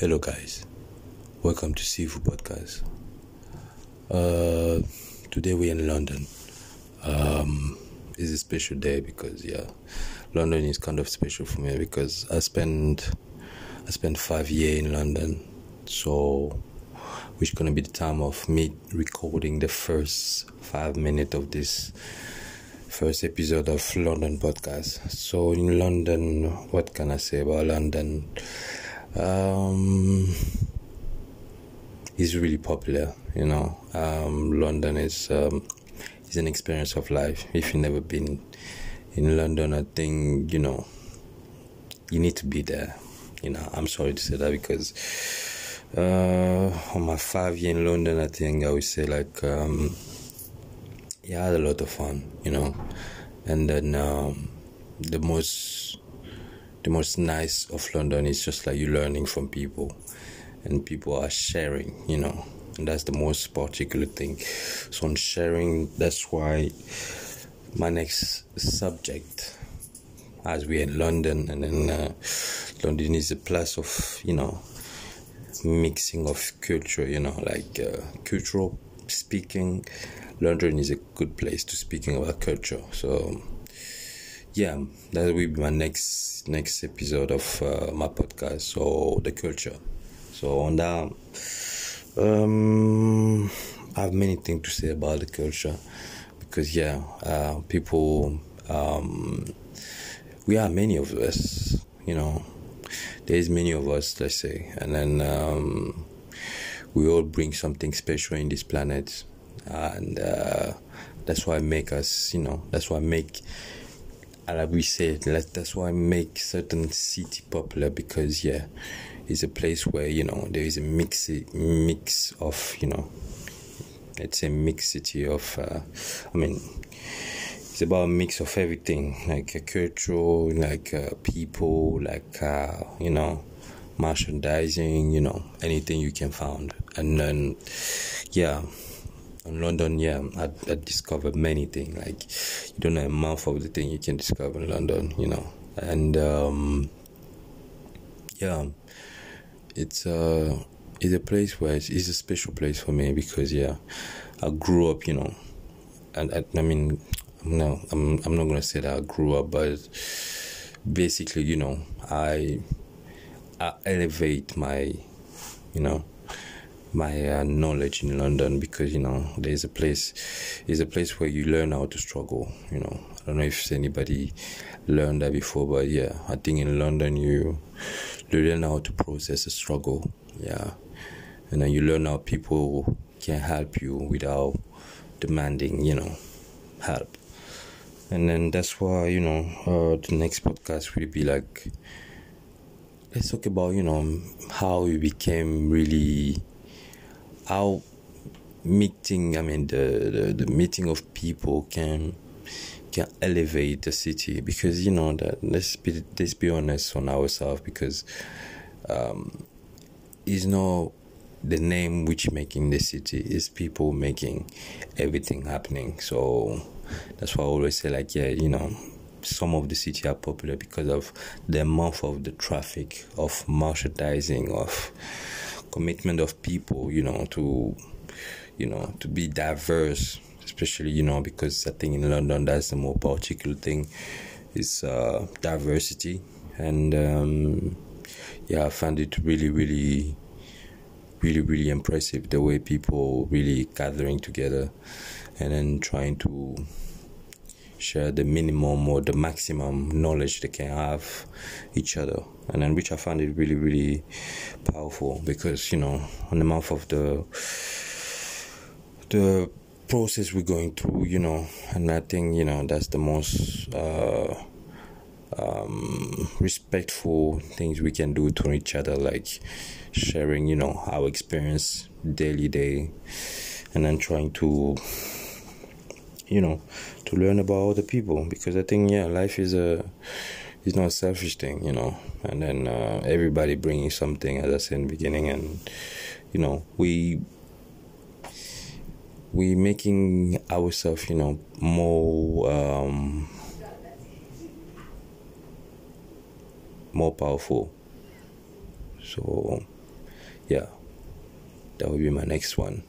Hello, guys. Welcome to Sifu Podcast. Uh, today we're in London. Um, it's a special day because yeah, London is kind of special for me because I spent I spent five years in London, so which gonna be the time of me recording the first five minutes of this first episode of London podcast. So in London, what can I say about London? Um, it's really popular, you know. Um, London is um, is an experience of life. If you've never been in London, I think you know you need to be there. You know, I'm sorry to say that because uh, on my five year in London, I think I would say like um, yeah, I had a lot of fun, you know, and then um, the most the most nice of London is just like you learning from people, and people are sharing, you know, and that's the most particular thing. So on sharing, that's why my next subject, as we're in London, and then uh, London is a place of you know mixing of culture, you know, like uh, cultural speaking. London is a good place to speaking about culture. So yeah, that will be my next next episode of uh, my podcast. So the culture. So on that, um, I have many things to say about the culture because yeah, uh, people, um, we are many of us, you know, there's many of us, let's say, and then um, we all bring something special in this planet, and uh, that's why make us, you know, that's why make, like we said, like, that's why I make certain city popular because yeah, it's a place where you know there is a mix mix of you know, it's a mixity of, uh, I mean it's about a mix of everything like a culture like uh, people like uh, you know merchandising you know anything you can find. And then yeah in london yeah I, I discovered many things like you don't know a month of the thing you can discover in london you know. And um, yeah it's uh it's a place where it's, it's a special place for me because yeah i grew up you know. And I, I mean no, I'm I'm not gonna say that I grew up, but basically, you know, I I elevate my, you know, my uh, knowledge in London because you know there's a place, is a place where you learn how to struggle. You know, I don't know if anybody learned that before, but yeah, I think in London you you learn how to process a struggle. Yeah, and then you learn how people can help you without demanding, you know, help and then that's why you know uh, the next podcast will be like let's talk about you know how we became really how meeting i mean the, the, the meeting of people can can elevate the city because you know that let's be let's be honest on ourselves because um is no the name which making the city is people making everything happening. So that's why I always say like yeah, you know, some of the city are popular because of the amount of the traffic, of merchandising, of commitment of people, you know, to you know, to be diverse, especially, you know, because I think in London that's the more particular thing is uh, diversity. And um, yeah, I found it really, really really really impressive the way people really gathering together and then trying to share the minimum or the maximum knowledge they can have each other. And then which i found it really really powerful because you know on the mouth of the the process we're going through you know and i think you know that's the most uh um, respectful things we can do to each other, like sharing, you know, our experience daily day, and then trying to, you know, to learn about other people. Because I think, yeah, life is a is not a selfish thing, you know, and then uh, everybody bringing something, as I said in the beginning, and you know, we we making ourselves, you know, more. Um, more powerful. So yeah, that will be my next one.